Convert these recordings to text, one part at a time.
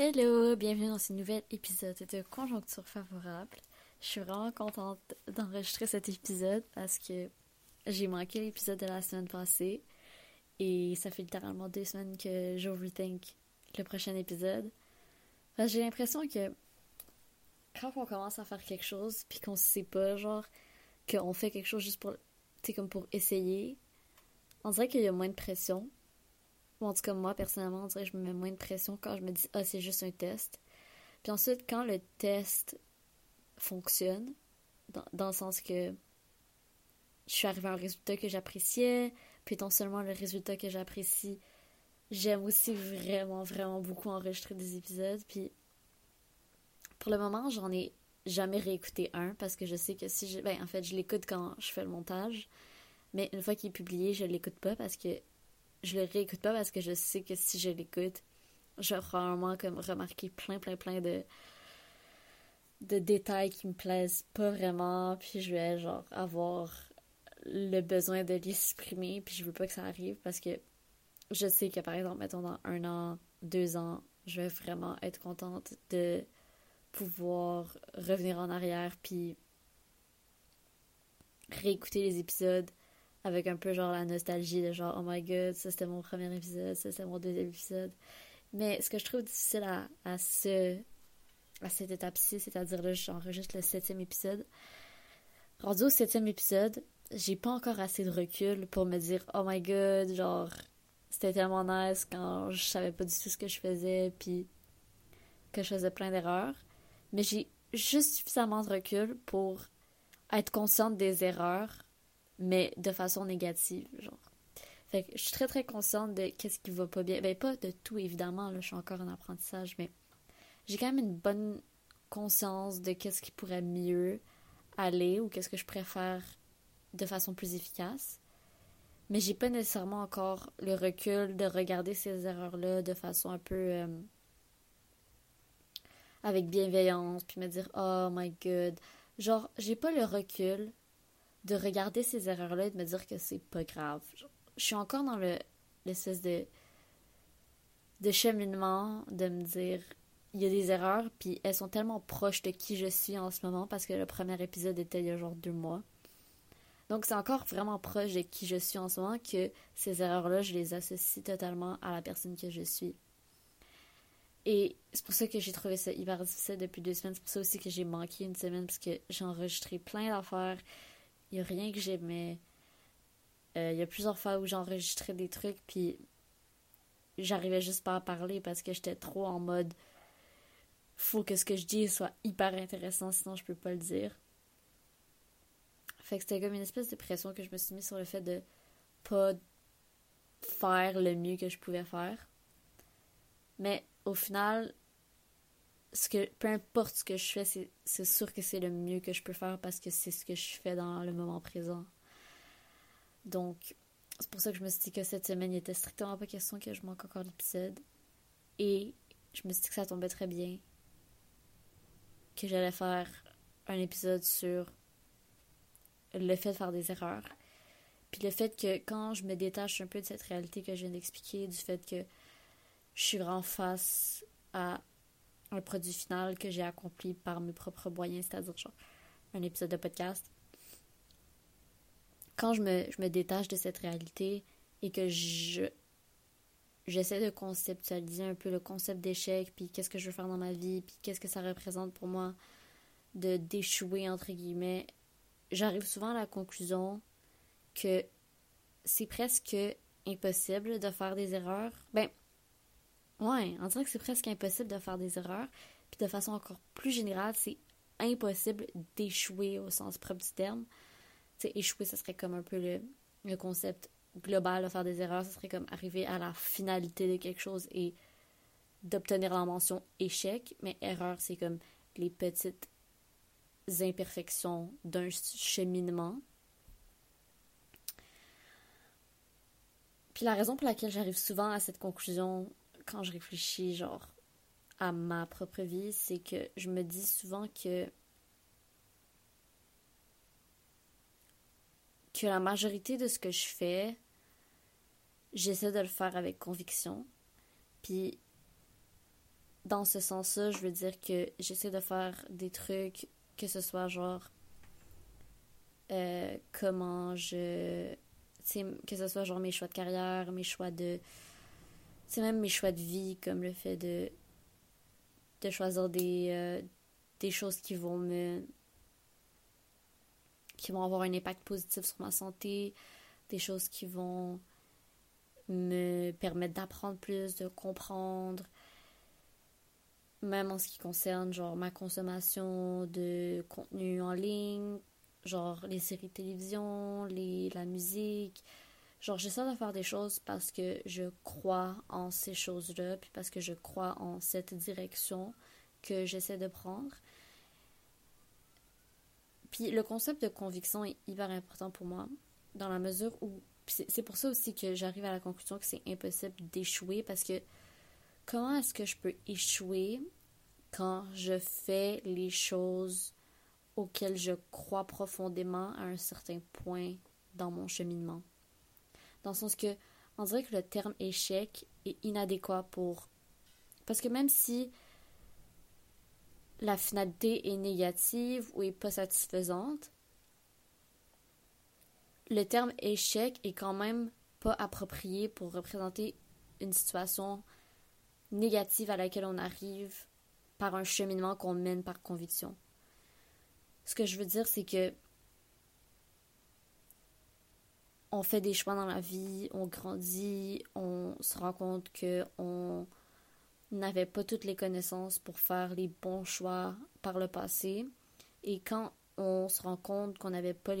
Hello, bienvenue dans ce nouvel épisode de Conjoncture favorable. Je suis vraiment contente d'enregistrer cet épisode parce que j'ai manqué l'épisode de la semaine passée et ça fait littéralement deux semaines que j'overthink le prochain épisode. j'ai l'impression que quand on commence à faire quelque chose puis qu'on sait pas, genre, qu'on fait quelque chose juste pour, comme pour essayer, on dirait qu'il y a moins de pression en tout cas, moi, personnellement, on dirait que je me mets moins de pression quand je me dis, ah, c'est juste un test. Puis ensuite, quand le test fonctionne, dans, le sens que je suis arrivée à un résultat que j'appréciais, puis non seulement le résultat que j'apprécie, j'aime aussi vraiment, vraiment beaucoup enregistrer des épisodes. Puis pour le moment, j'en ai jamais réécouté un parce que je sais que si je. Ben, en fait, je l'écoute quand je fais le montage. Mais une fois qu'il est publié, je l'écoute pas parce que je le réécoute pas parce que je sais que si je l'écoute, je vais probablement comme remarquer plein, plein, plein de de détails qui me plaisent pas vraiment, puis je vais genre avoir le besoin de l'exprimer, puis je veux pas que ça arrive parce que je sais que par exemple, mettons dans un an, deux ans, je vais vraiment être contente de pouvoir revenir en arrière puis réécouter les épisodes avec un peu genre la nostalgie de genre oh my god ça c'était mon premier épisode ça c'était mon deuxième épisode. Mais ce que je trouve difficile à, ce à cette étape-ci c'est-à-dire là j'enregistre le septième épisode. Rendu au septième épisode j'ai pas encore assez de recul pour me dire oh my god genre c'était tellement nice quand je savais pas du tout ce que je faisais puis que je faisais plein d'erreurs. Mais j'ai juste suffisamment de recul pour être consciente des erreurs mais de façon négative, genre. Fait que je suis très très consciente de qu'est-ce qui va pas bien. Ben pas de tout évidemment, là, je suis encore en apprentissage, mais j'ai quand même une bonne conscience de qu'est-ce qui pourrait mieux aller ou qu'est-ce que je préfère de façon plus efficace. Mais j'ai pas nécessairement encore le recul de regarder ces erreurs-là de façon un peu euh, avec bienveillance, puis me dire oh my god. Genre, j'ai pas le recul de regarder ces erreurs-là et de me dire que c'est pas grave. Je suis encore dans le l'espèce de de cheminement de me dire il y a des erreurs puis elles sont tellement proches de qui je suis en ce moment parce que le premier épisode était il y a genre deux mois. Donc c'est encore vraiment proche de qui je suis en ce moment que ces erreurs-là, je les associe totalement à la personne que je suis. Et c'est pour ça que j'ai trouvé ça hyper difficile depuis deux semaines. C'est pour ça aussi que j'ai manqué une semaine parce que j'ai enregistré plein d'affaires. N'y a rien que j'aimais. Euh, il y a plusieurs fois où j'enregistrais des trucs, puis j'arrivais juste pas à parler parce que j'étais trop en mode faut que ce que je dis soit hyper intéressant, sinon je peux pas le dire. Fait que c'était comme une espèce de pression que je me suis mis sur le fait de pas faire le mieux que je pouvais faire. Mais au final, ce que peu importe ce que je fais, c'est sûr que c'est le mieux que je peux faire parce que c'est ce que je fais dans le moment présent. Donc, c'est pour ça que je me suis dit que cette semaine, il était strictement pas question que je manque encore l'épisode. Et je me suis dit que ça tombait très bien. Que j'allais faire un épisode sur le fait de faire des erreurs. Puis le fait que quand je me détache un peu de cette réalité que je viens d'expliquer, du fait que je suis en face à un produit final que j'ai accompli par mes propres moyens, c'est-à-dire genre un épisode de podcast. Quand je me, détache de cette réalité et que je j'essaie de conceptualiser un peu le concept d'échec, puis qu'est-ce que je veux faire dans ma vie, puis qu'est-ce que ça représente pour moi de d'échouer entre guillemets, j'arrive souvent à la conclusion que c'est presque impossible de faire des erreurs. Ben, Ouais, on dirait que c'est presque impossible de faire des erreurs. Puis de façon encore plus générale, c'est impossible d'échouer au sens propre du terme. Tu sais, échouer, ce serait comme un peu le, concept global de faire des erreurs. Ce serait comme arriver à la finalité de quelque chose et d'obtenir la mention échec. Mais erreur, c'est comme les petites imperfections d'un cheminement. Puis la raison pour laquelle j'arrive souvent à cette conclusion quand je réfléchis, genre, à ma propre vie, c'est que je me dis souvent que que la majorité de ce que je fais, j'essaie de le faire avec conviction. Puis dans ce sens-là, je veux dire que j'essaie de faire des trucs, que ce soit genre euh, comment je. que ce soit genre mes choix de carrière, mes choix de. C'est même mes choix de vie, comme le fait de. de choisir des. Euh, des choses qui vont me. qui vont avoir un impact positif sur ma santé, des choses qui vont me permettre d'apprendre plus, de comprendre, même en ce qui concerne genre ma consommation de contenu en ligne, genre les séries de télévision, les, la musique. Genre j'essaie de faire des choses parce que je crois en ces choses-là, puis parce que je crois en cette direction que j'essaie de prendre. Puis le concept de conviction est hyper important pour moi, dans la mesure où... C'est pour ça aussi que j'arrive à la conclusion que c'est impossible d'échouer, parce que comment est-ce que je peux échouer quand je fais les choses auxquelles je crois profondément à un certain point dans mon cheminement? Dans le sens que, on dirait que le terme échec est inadéquat pour. Parce que même si la finalité est négative ou est pas satisfaisante, le terme échec est quand même pas approprié pour représenter une situation négative à laquelle on arrive par un cheminement qu'on mène par conviction. Ce que je veux dire, c'est que on fait des choix dans la vie, on grandit, on se rend compte que on n'avait pas toutes les connaissances pour faire les bons choix par le passé. Et quand on se rend compte qu'on n'avait pas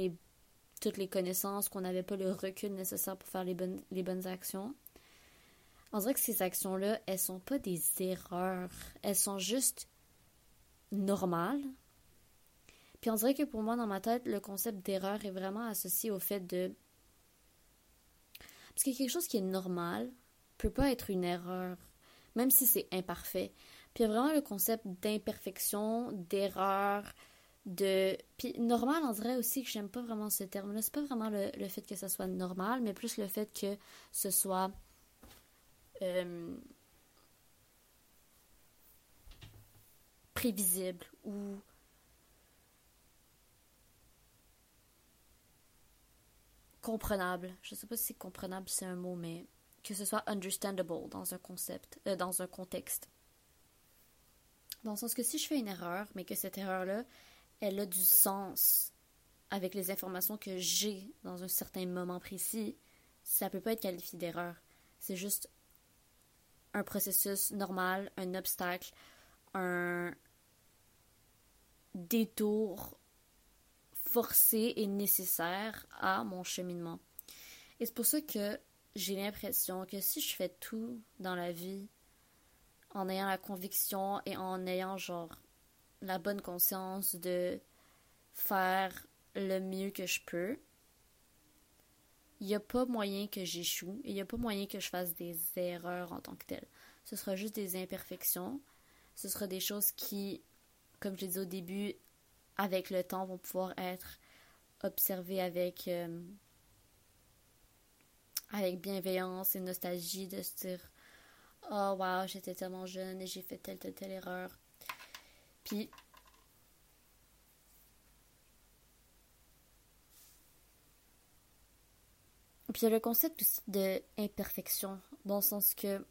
toutes les connaissances, qu'on n'avait pas le recul nécessaire pour faire les bonnes, les bonnes actions, on dirait que ces actions-là, elles sont pas des erreurs. Elles sont juste normales. Puis on dirait que pour moi, dans ma tête, le concept d'erreur est vraiment associé au fait de. Parce que quelque chose qui est normal peut pas être une erreur, même si c'est imparfait. Puis il y a vraiment le concept d'imperfection, d'erreur, de. Puis normal, on dirait aussi que j'aime pas vraiment ce terme-là. C'est pas vraiment le, le, fait que ça soit normal, mais plus le fait que ce soit euh, prévisible ou comprenable. Je sais pas si comprenable c'est un mot, mais que ce soit understandable dans un concept, euh, dans un contexte. Dans le sens que si je fais une erreur, mais que cette erreur-là, elle a du sens avec les informations que j'ai dans un certain moment précis, ça peut pas être qualifié d'erreur. C'est juste un processus normal, un obstacle, un détour forcé et nécessaire à mon cheminement. Et c'est pour ça que j'ai l'impression que si je fais tout dans la vie en ayant la conviction et en ayant genre la bonne conscience de faire le mieux que je peux, il n'y a pas moyen que j'échoue et il n'y a pas moyen que je fasse des erreurs en tant que telles. Ce sera juste des imperfections. Ce sera des choses qui, comme je l'ai dit au début, avec le temps, vont pouvoir être observées avec, euh, avec bienveillance et nostalgie, de se dire Oh, wow, j'étais tellement jeune et j'ai fait telle, telle, telle erreur. Puis, Puis il y a le concept aussi de imperfection, dans le sens que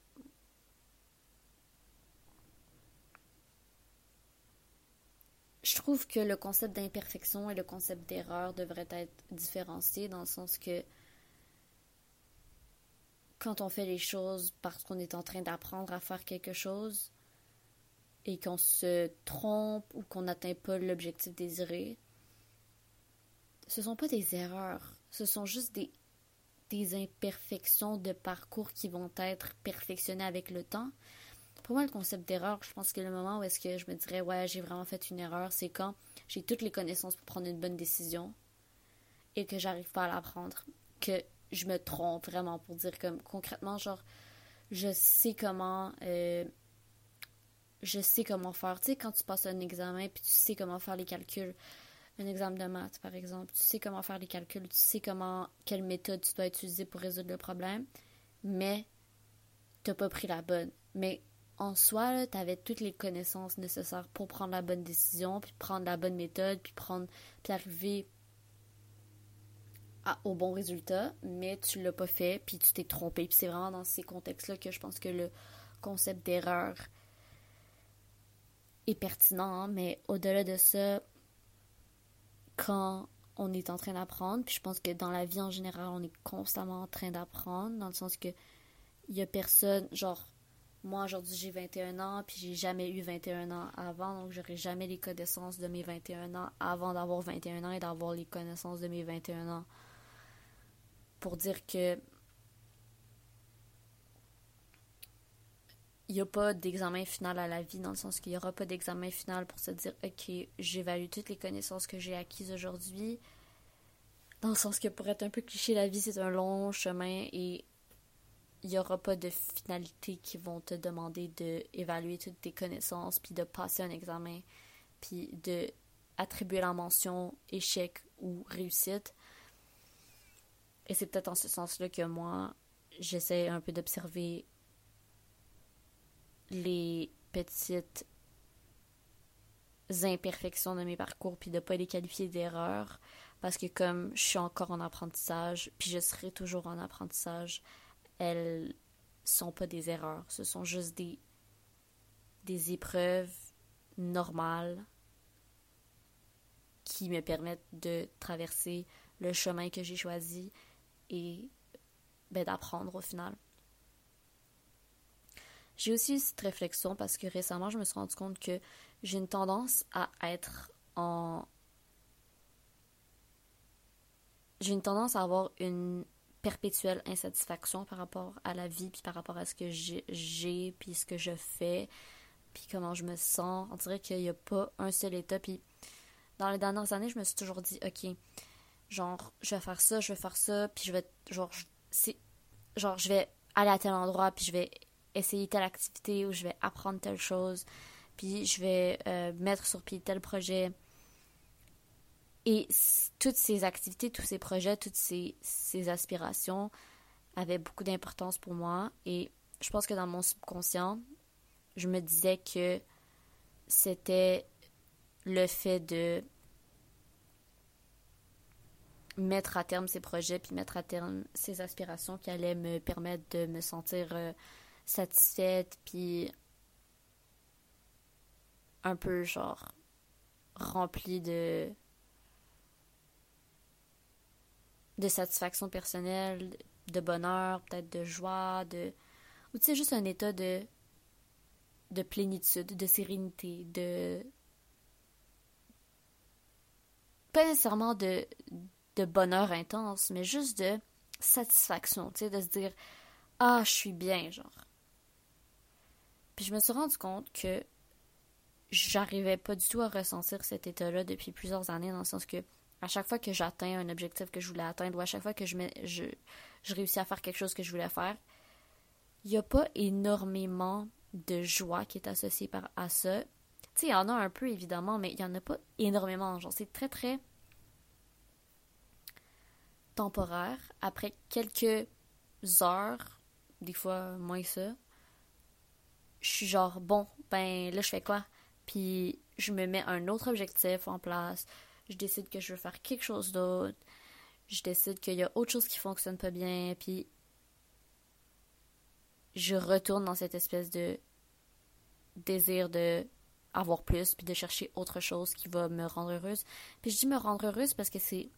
trouve que le concept d'imperfection et le concept d'erreur devraient être différenciés dans le sens que quand on fait les choses parce qu'on est en train d'apprendre à faire quelque chose et qu'on se trompe ou qu'on n'atteint pas l'objectif désiré, ce sont pas des erreurs, ce sont juste des imperfections de parcours qui vont être perfectionnées avec le temps. Pour moi, le concept d'erreur, je pense que le moment où est-ce que je me dirais ouais, j'ai vraiment fait une erreur, c'est quand j'ai toutes les connaissances pour prendre une bonne décision et que j'arrive pas à la prendre, que je me trompe vraiment pour dire comme concrètement genre je sais comment euh, je sais comment faire. Tu sais, quand tu passes un examen puis tu sais comment faire les calculs, un examen de maths, par exemple. Tu sais comment faire les calculs, tu sais comment, quelle méthode tu dois utiliser pour résoudre le problème, mais tu n'as pas pris la bonne. Mais en soi, tu avais toutes les connaissances nécessaires pour prendre la bonne décision, puis prendre la bonne méthode, puis prendre puis arriver au bon résultat, mais tu l'as pas fait, puis tu t'es trompé. Puis c'est vraiment dans ces contextes-là que je pense que le concept d'erreur est pertinent, hein. mais au-delà de ça, quand on est en train d'apprendre, puis je pense que dans la vie en général, on est constamment en train d'apprendre, dans le sens que il y a personne, genre, moi aujourd'hui j'ai 21 ans, puis j'ai jamais eu 21 ans avant, donc j'aurai jamais les connaissances de mes 21 ans avant d'avoir 21 ans et d'avoir les connaissances de mes 21 ans. Pour dire que il n'y a pas d'examen final à la vie, dans le sens qu'il n'y aura pas d'examen final pour se dire, OK, j'évalue toutes les connaissances que j'ai acquises aujourd'hui. Dans le sens que pour être un peu cliché, la vie, c'est un long chemin et il n'y aura pas de finalité qui vont te demander d'évaluer toutes tes connaissances, puis de passer un examen, puis de attribuer la mention échec ou réussite. Et c'est peut-être en ce sens-là que moi, j'essaie un peu d'observer les petites imperfections de mes parcours puis de pas les qualifier d'erreurs parce que comme je suis encore en apprentissage puis je serai toujours en apprentissage elles sont pas des erreurs ce sont juste des des épreuves normales qui me permettent de traverser le chemin que j'ai choisi et ben, d'apprendre au final j'ai aussi eu cette réflexion parce que récemment, je me suis rendu compte que j'ai une tendance à être en. J'ai une tendance à avoir une perpétuelle insatisfaction par rapport à la vie, puis par rapport à ce que j'ai, puis ce que je fais, puis comment je me sens. On dirait qu'il n'y a pas un seul état. Puis dans les dernières années, je me suis toujours dit, OK, genre, je vais faire ça, je vais faire ça, puis je vais, genre, c'est, je vais aller à tel endroit, puis je vais essayer telle activité ou je vais apprendre telle chose, puis je vais euh, mettre sur pied tel projet. Et toutes ces activités, tous ces projets, toutes ces, ces aspirations avaient beaucoup d'importance pour moi. Et je pense que dans mon subconscient, je me disais que c'était le fait de mettre à terme ces projets, puis mettre à terme ces aspirations qui allaient me permettre de me sentir euh, satisfaite, puis un peu genre remplie de de satisfaction personnelle, de bonheur, peut-être de joie, de ou tu sais juste un état de de plénitude, de sérénité, de pas nécessairement de de bonheur intense, mais juste de satisfaction, tu sais, de se dire ah, je suis bien, genre. Puis je me suis rendu compte que j'arrivais pas du tout à ressentir cet état-là depuis plusieurs années, dans le sens que à chaque fois que j'atteins un objectif que je voulais atteindre, ou à chaque fois que je, je, je réussis à faire quelque chose que je voulais faire, il n'y a pas énormément de joie qui est associée par, à ça. Tu sais, il y en a un peu, évidemment, mais il n'y en a pas énormément. C'est très, très temporaire. Après quelques heures, des fois moins ça, je suis genre, bon, ben là, je fais quoi? Puis je me mets un autre objectif en place. Je décide que je veux faire quelque chose d'autre. Je décide qu'il y a autre chose qui fonctionne pas bien. Puis je retourne dans cette espèce de désir de avoir plus, puis de chercher autre chose qui va me rendre heureuse. Puis je dis me rendre heureuse parce que c'est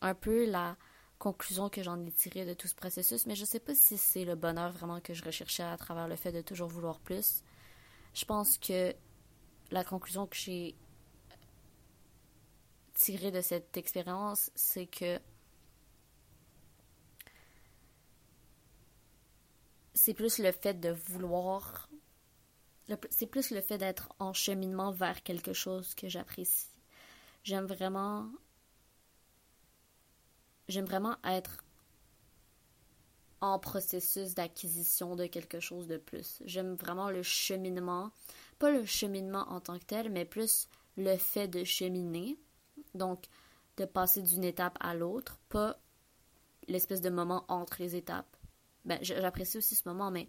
un peu la conclusion que j'en ai tirée de tout ce processus, mais je sais pas si c'est le bonheur vraiment que je recherchais à travers le fait de toujours vouloir plus. Je pense que la conclusion que j'ai tirée de cette expérience, c'est que c'est plus le fait de vouloir, c'est plus le fait d'être en cheminement vers quelque chose que j'apprécie. J'aime vraiment j'aime vraiment être en processus d'acquisition de quelque chose de plus. J'aime vraiment le cheminement, pas le cheminement en tant que tel, mais plus le fait de cheminer, donc de passer d'une étape à l'autre, pas l'espèce de moment entre les étapes. Ben, j'apprécie aussi ce moment, mais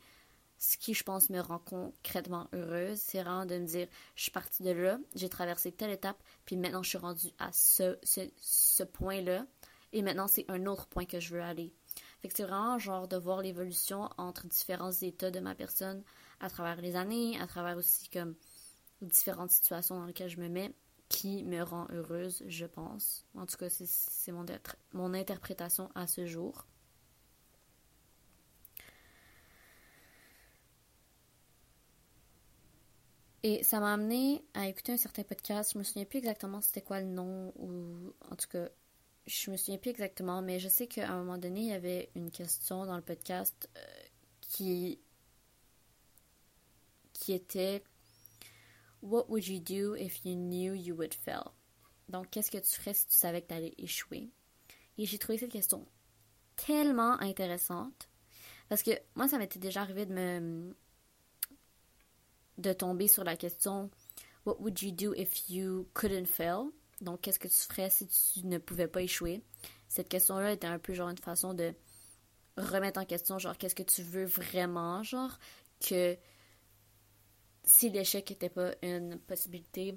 ce qui, je pense, me rend concrètement heureuse, c'est vraiment de me dire, je suis partie de là, j'ai traversé telle étape, puis maintenant je suis rendue à ce, ce, point-là, et maintenant c'est un autre point que je veux aller. Fait que c'est vraiment genre de voir l'évolution entre différents états de ma personne à travers les années, à travers aussi comme différentes situations dans lesquelles je me mets, qui me rend heureuse, je pense. En tout cas, c'est mon, mon interprétation à ce jour. Et ça m'a amené à écouter un certain podcast. Je me souviens plus exactement c'était quoi le nom ou en tout cas, je me souviens plus exactement, mais je sais qu'à un moment donné, il y avait une question dans le podcast euh, qui qui était What would you do if you knew you would fail? Donc, qu'est-ce que tu ferais si tu savais que tu allais échouer? Et j'ai trouvé cette question tellement intéressante parce que moi, ça m'était déjà arrivé de me de tomber sur la question What would you do if you couldn't fail? Donc, qu'est-ce que tu ferais si tu ne pouvais pas échouer? Cette question-là était un peu genre une façon de remettre en question, genre, qu'est-ce que tu veux vraiment? Genre, que si l'échec n'était pas une possibilité,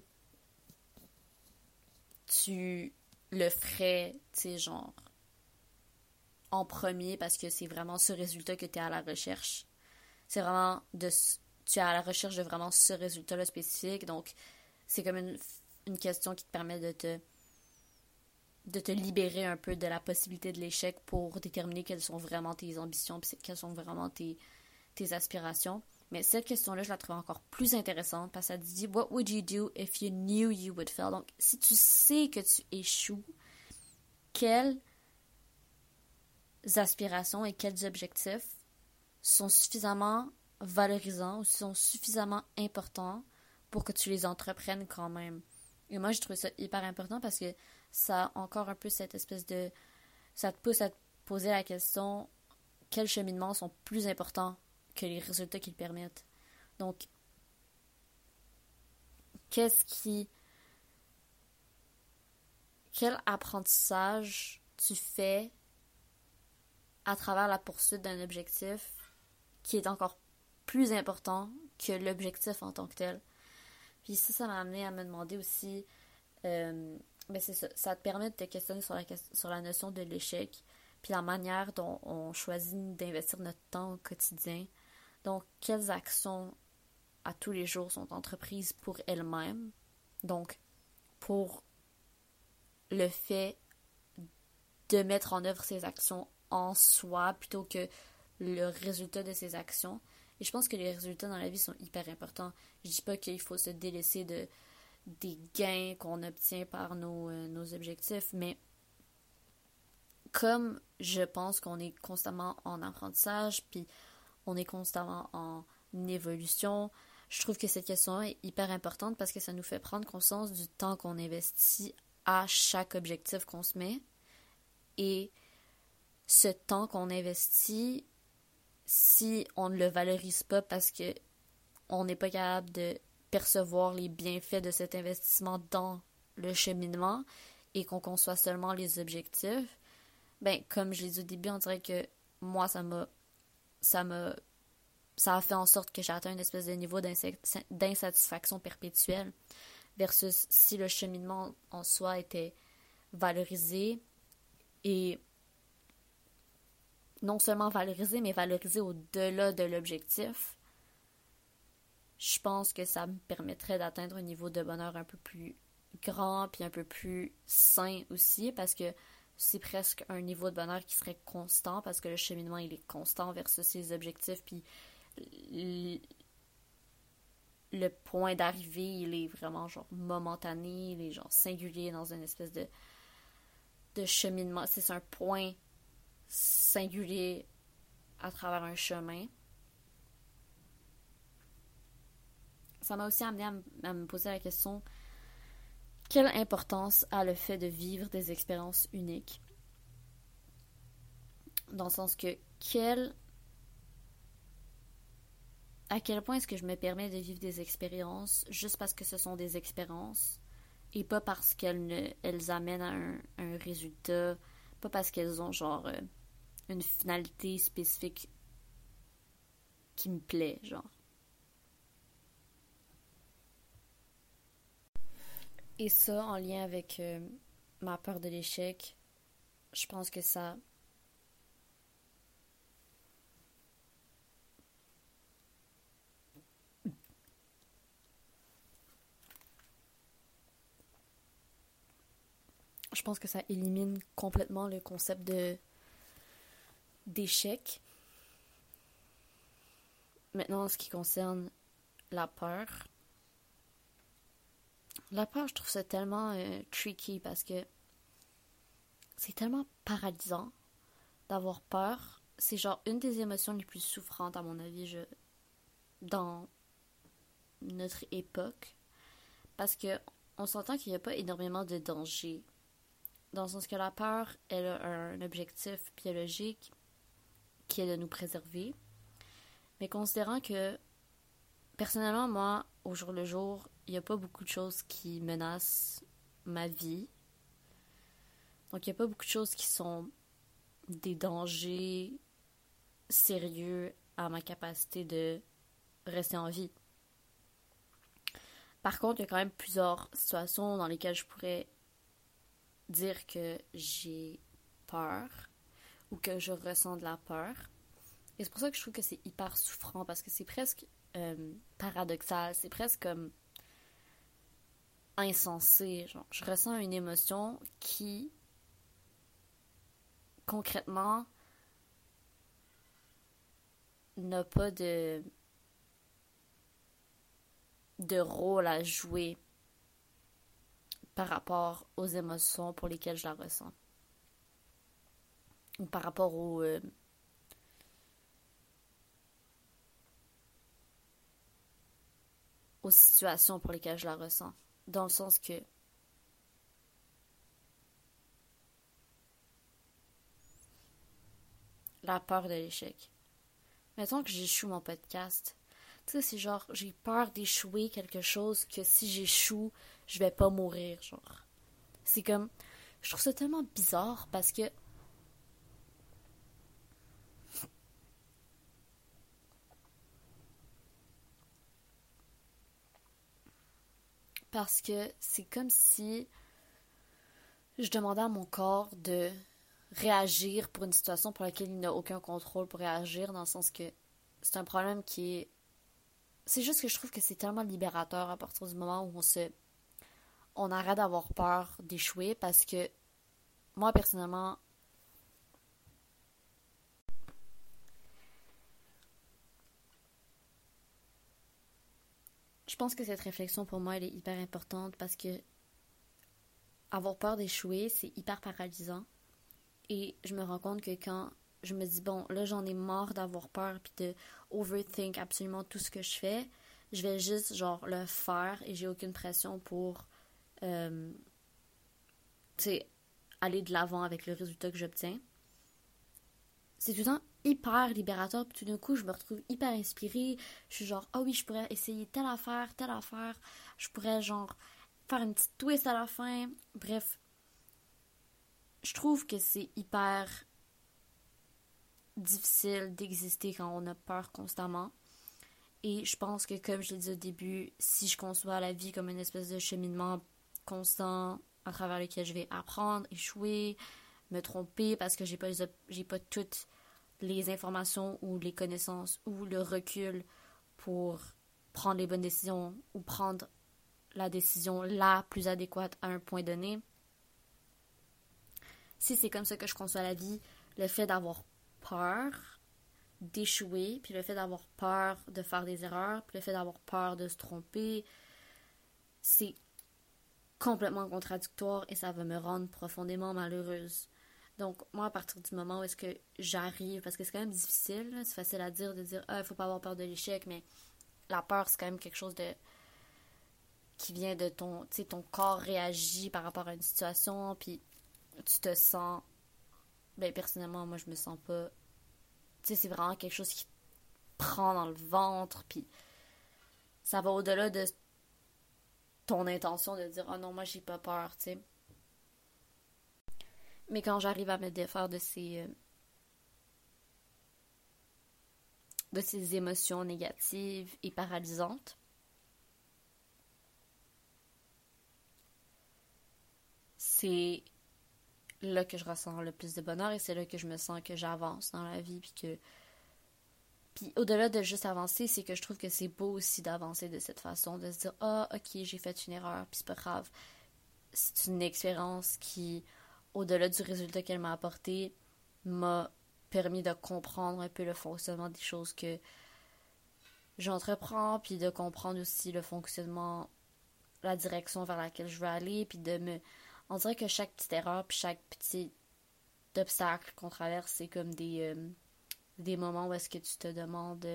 tu le ferais, tu sais, genre, en premier parce que c'est vraiment ce résultat que tu es à la recherche. C'est vraiment de tu es à la recherche de vraiment ce résultat-là spécifique. Donc, c'est comme une, question qui te permet de te de te libérer un peu de la possibilité de l'échec pour déterminer quelles sont vraiment tes ambitions, puis quelles sont vraiment tes, tes aspirations. Mais cette question-là, je la trouve encore plus intéressante parce que ça dit What would you do if you knew you would fail? Donc, si tu sais que tu échoues, quelles aspirations et quels objectifs sont suffisamment valorisants ou sont suffisamment importants pour que tu les entreprennes quand même? Et moi, je trouve ça hyper important parce que ça a encore un peu cette espèce de... Ça te pousse à te poser la question quels cheminements sont plus importants que les résultats qu'ils permettent. Donc, qu'est-ce qui... Quel apprentissage tu fais à travers la poursuite d'un objectif qui est encore plus important que l'objectif en tant que tel? Puis ça, ça m'a amené à me demander aussi, euh, ben ça, ça te permet de te questionner sur la, sur la notion de l'échec, puis la manière dont on choisit d'investir notre temps au quotidien. Donc, quelles actions à tous les jours sont entreprises pour elles-mêmes? Donc, pour le fait de mettre en œuvre ces actions en soi plutôt que le résultat de ces actions? Et je pense que les résultats dans la vie sont hyper importants. Je dis pas qu'il faut se délaisser de des gains qu'on obtient par nos, euh, nos objectifs, mais comme je pense qu'on est constamment en apprentissage, puis on est constamment en évolution, je trouve que cette question est hyper importante parce que ça nous fait prendre conscience du temps qu'on investit à chaque objectif qu'on se met. Et ce temps qu'on investit, si on ne le valorise pas parce que on n'est pas capable de percevoir les bienfaits de cet investissement dans le cheminement et qu'on conçoit seulement les objectifs, ben comme je l'ai dit au début, on dirait que moi ça m'a ça m'a ça a fait en sorte que j'ai atteint une espèce de niveau d'insatisfaction perpétuelle versus si le cheminement en soi était valorisé et non seulement valoriser, mais valoriser au-delà de l'objectif, je pense que ça me permettrait d'atteindre un niveau de bonheur un peu plus grand, puis un peu plus sain aussi, parce que c'est presque un niveau de bonheur qui serait constant, parce que le cheminement, il est constant versus ses objectifs, puis le point d'arrivée, il est vraiment genre momentané, il est genre singulier dans une espèce de, de cheminement. C'est un point singulier à travers un chemin. Ça m'a aussi amené à, me poser la question quelle importance a le fait de vivre des expériences uniques? Dans le sens que quel à quel point est-ce que je me permets de vivre des expériences juste parce que ce sont des expériences et pas parce qu'elles elles amènent à un, un, résultat, pas parce qu'elles ont genre euh, une finalité spécifique qui me plaît, genre. Et ça, en lien avec euh, ma peur de l'échec, je pense que ça je pense que ça élimine complètement le concept de d'échec. Maintenant, en ce qui concerne la peur, la peur, je trouve ça tellement euh, tricky parce que c'est tellement paralysant d'avoir peur. C'est genre une des émotions les plus souffrantes, à mon avis, je... dans notre époque. Parce que on s'entend qu'il n'y a pas énormément de danger dans le sens que la peur, elle a un objectif biologique qui est de nous préserver. Mais considérant que, personnellement, moi, au jour le jour, il n'y a pas beaucoup de choses qui menacent ma vie. Donc, il n'y a pas beaucoup de choses qui sont des dangers sérieux à ma capacité de rester en vie. Par contre, il y a quand même plusieurs situations dans lesquelles je pourrais dire que j'ai peur ou que je ressens de la peur. Et c'est pour ça que je trouve que c'est hyper souffrant parce que c'est presque euh, paradoxal, c'est presque comme insensé. Genre, je ressens une émotion qui, concrètement, n'a pas de de rôle à jouer par rapport aux émotions pour lesquelles je la ressens. Ou par rapport aux, euh, aux situations pour lesquelles je la ressens. Dans le sens que la peur de l'échec. Mettons que j'échoue mon podcast. Tu sais, c'est genre, j'ai peur d'échouer quelque chose que si j'échoue, je vais pas mourir, genre. C'est comme. Je trouve ça tellement bizarre parce que. Parce que c'est comme si je demandais à mon corps de réagir pour une situation pour laquelle il n'a aucun contrôle pour réagir, dans le sens que c'est un problème qui est. C'est juste que je trouve que c'est tellement libérateur à partir du moment où on se on arrête d'avoir peur d'échouer parce que moi personnellement pense que cette réflexion pour moi elle est hyper importante parce que avoir peur d'échouer c'est hyper paralysant et je me rends compte que quand je me dis bon là j'en ai marre d'avoir peur puis de overthink absolument tout ce que je fais je vais juste genre le faire et j'ai aucune pression pour euh, aller de l'avant avec le résultat que j'obtiens. C'est tout le temps hyper libérateur, puis tout d'un coup, je me retrouve hyper inspirée. Je suis genre, ah oui, je pourrais essayer telle affaire, telle affaire. Je pourrais, genre, faire une petite twist à la fin. Bref, je trouve que c'est hyper difficile d'exister quand on a peur constamment. Et je pense que, comme je l'ai dit au début, si je conçois la vie comme une espèce de cheminement constant à travers lequel je vais apprendre, échouer, me tromper parce que j'ai pas j'ai pas toutes les informations ou les connaissances ou le recul pour prendre les bonnes décisions ou prendre la décision la plus adéquate à un point donné. Si c'est comme ça que je conçois la vie, le fait d'avoir peur d'échouer, puis le fait d'avoir peur de faire des erreurs, puis le fait d'avoir peur de se tromper, c'est complètement contradictoire et ça va me rendre profondément malheureuse. Donc, moi, à partir du moment où est-ce que j'arrive, parce que c'est quand même difficile, c'est facile à dire de dire, ah, il faut pas avoir peur de l'échec, mais la peur, c'est quand même quelque chose de qui vient de ton, tu sais, ton corps réagit par rapport à une situation, puis tu te sens, ben, personnellement, moi, je me sens pas, tu sais, c'est vraiment quelque chose qui prend dans le ventre, puis ça va au-delà de ton intention de dire oh non moi j'ai pas peur tu sais mais quand j'arrive à me défaire de ces euh, de ces émotions négatives et paralysantes. C'est là que je ressens le plus de bonheur et c'est là que je me sens que j'avance dans la vie puis que puis au-delà de juste avancer, c'est que je trouve que c'est beau aussi d'avancer de cette façon, de se dire ah ok j'ai fait une erreur puis c'est pas grave. C'est une expérience qui, au-delà du résultat qu'elle m'a apporté, m'a permis de comprendre un peu le fonctionnement des choses que j'entreprends, puis de comprendre aussi le fonctionnement, la direction vers laquelle je veux aller, puis de me on dirait que chaque petite erreur puis chaque petit obstacle qu'on traverse, c'est comme des, euh, des moments où est-ce que tu te demandes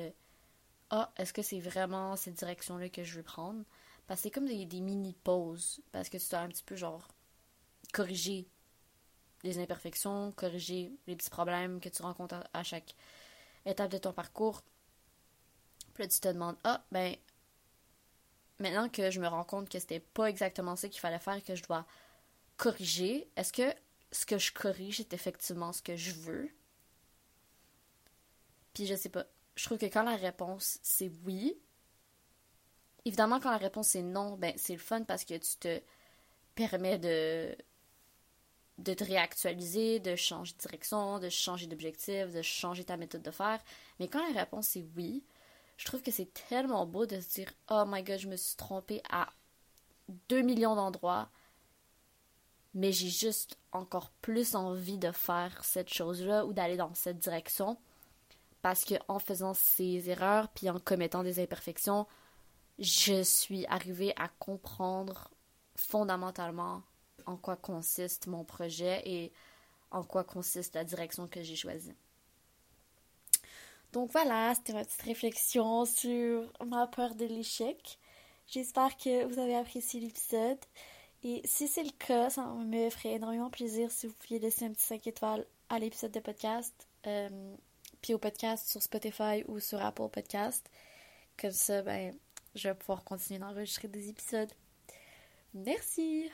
Ah, est-ce que c'est vraiment cette direction-là que je veux prendre? Parce que c'est comme des, des mini-pauses. Parce que tu dois un petit peu genre corriger les imperfections, corriger les petits problèmes que tu rencontres à, chaque étape de ton parcours. Puis là, tu te demandes Ah, ben, maintenant que je me rends compte que c'était pas exactement ça qu'il fallait faire, que je dois corriger, est-ce que ce que je corrige est effectivement ce que je veux? Puis je sais pas. Je trouve que quand la réponse c'est oui, évidemment quand la réponse est non, ben c'est le fun parce que tu te permets de de te réactualiser, de changer de direction, de changer d'objectif, de changer ta méthode de faire. Mais quand la réponse est oui, je trouve que c'est tellement beau de se dire Oh my god, je me suis trompée à 2 millions d'endroits mais j'ai juste encore plus envie de faire cette chose-là ou d'aller dans cette direction parce que en faisant ces erreurs puis en commettant des imperfections, je suis arrivée à comprendre fondamentalement en quoi consiste mon projet et en quoi consiste la direction que j'ai choisie. Donc voilà, c'était ma petite réflexion sur ma peur de l'échec. J'espère que vous avez apprécié l'épisode. Et si c'est le cas, ça me ferait énormément plaisir si vous pouviez laisser un petit 5 étoiles à l'épisode de podcast, euh, puis au podcast sur Spotify ou sur Apple Podcast. Comme ça, ben, je vais pouvoir continuer d'enregistrer des épisodes. Merci!